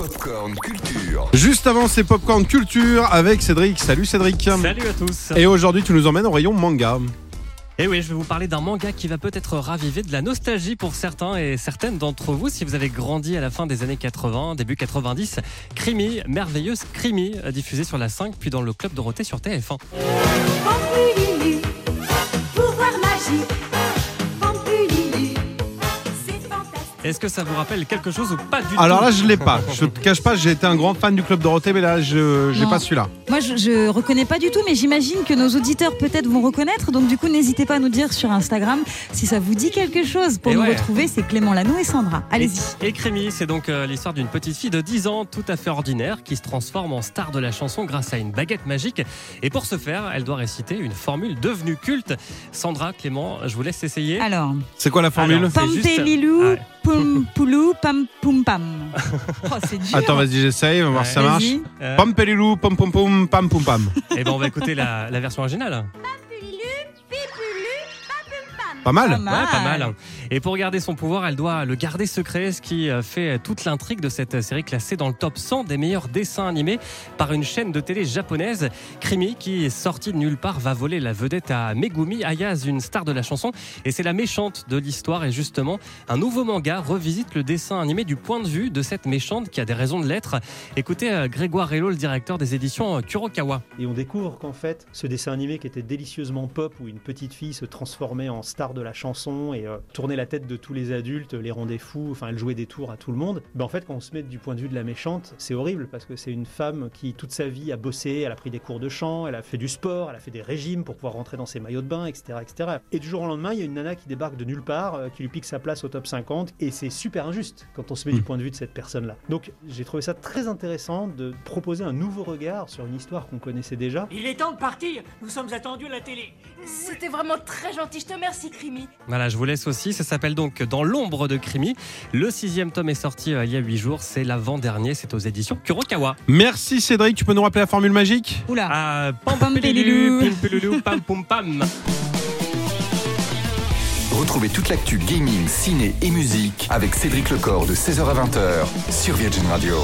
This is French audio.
Popcorn Culture. Juste avant, c'est Popcorn Culture avec Cédric. Salut Cédric. Salut à tous. Et aujourd'hui, tu nous emmènes au rayon manga. Et oui, je vais vous parler d'un manga qui va peut-être raviver de la nostalgie pour certains et certaines d'entre vous si vous avez grandi à la fin des années 80, début 90. Crimi, merveilleuse Crimi, diffusée sur la 5 puis dans le club Dorothée sur TF1. Pampululu, pouvoir magique. Est-ce que ça vous rappelle quelque chose ou pas du tout Alors là, je l'ai pas. Je te cache pas, j'ai été un grand fan du club Dorothée, mais là, je j'ai Non. pas celui-là. Moi, je, je reconnais pas du tout, mais j'imagine que nos auditeurs peut-être vont reconnaître. Donc, du coup, n'hésitez pas à nous dire sur Instagram si ça vous dit quelque chose. Pour Et nous ouais. retrouver, c'est Clément Lano et Sandra. Allez-y. Et, et Crémy, c'est donc euh, l'histoire d'une petite fille de 10 ans, tout à fait ordinaire, qui se transforme en star de la chanson grâce à une baguette magique. Et pour ce faire, elle doit réciter une formule devenue culte. Sandra, Clément, je vous laisse essayer. Alors, C'est quoi la formule? Alors, c'est pam juste- lilou, ouais. Poum poulou, pam poum pam. Oh, c'est dur. Attends, vas-y, j'essaye, on va voir si ça marche. Vas-y. Euh, Pam pelilou, pam pom pom, pam poum pam. Eh ben, on va écouter la, la version originale. Pas mal. Pas Ouais, mal. pas mal. Et pour garder son pouvoir, elle doit le garder secret, ce qui euh, fait toute l'intrigue de cette série classée dans le top 100 des meilleurs dessins animés par une chaîne de télé japonaise. Krimi, qui est sortie de nulle part, va voler la vedette à Megumi Ayaz, une star de la chanson. Et c'est la méchante de l'histoire. Et justement, un nouveau manga revisite le dessin animé du point de vue de cette méchante qui a des raisons de l'être. Écoutez euh, Grégoire Hello, le directeur des éditions euh, Kurokawa. Et on découvre qu'en fait, ce dessin animé qui était délicieusement pop, où une petite fille se transformait en star de la chanson et euh, tournait la tête de tous les adultes, les rendait fous, enfin elle jouait des tours à tout le monde, ben en fait quand on se met du point de vue de la méchante, c'est horrible parce que c'est une femme qui toute sa vie a bossé, elle a pris des cours de chant, elle a fait du sport, elle a fait des régimes pour pouvoir rentrer dans ses maillots de bain, etc. etc. Et du jour au lendemain, il y a une nana qui débarque de nulle part, euh, qui lui pique sa place au top 50, et c'est super injuste quand on se met du point de vue de cette personne-là. Donc j'ai trouvé ça très intéressant de proposer un nouveau regard sur une histoire qu'on connaissait déjà, Il est temps de partir. Nous sommes attendus à la télé. C'était vraiment très gentil, je te remercie, Crimi. Voilà, je vous laisse aussi. Ça s'appelle donc Dans l'ombre de Krimi. Le sixième tome est sorti euh, il y a huit jours. C'est l'avant-dernier. C'est aux éditions Kurokawa. Merci Cédric, tu peux nous rappeler la formule magique? Oula. Ah, Pam, pam, pam, poum, pam. Retrouvez toute l'actu gaming, ciné et musique avec Cédric Lecor de 16h à 20h sur Virgin Radio.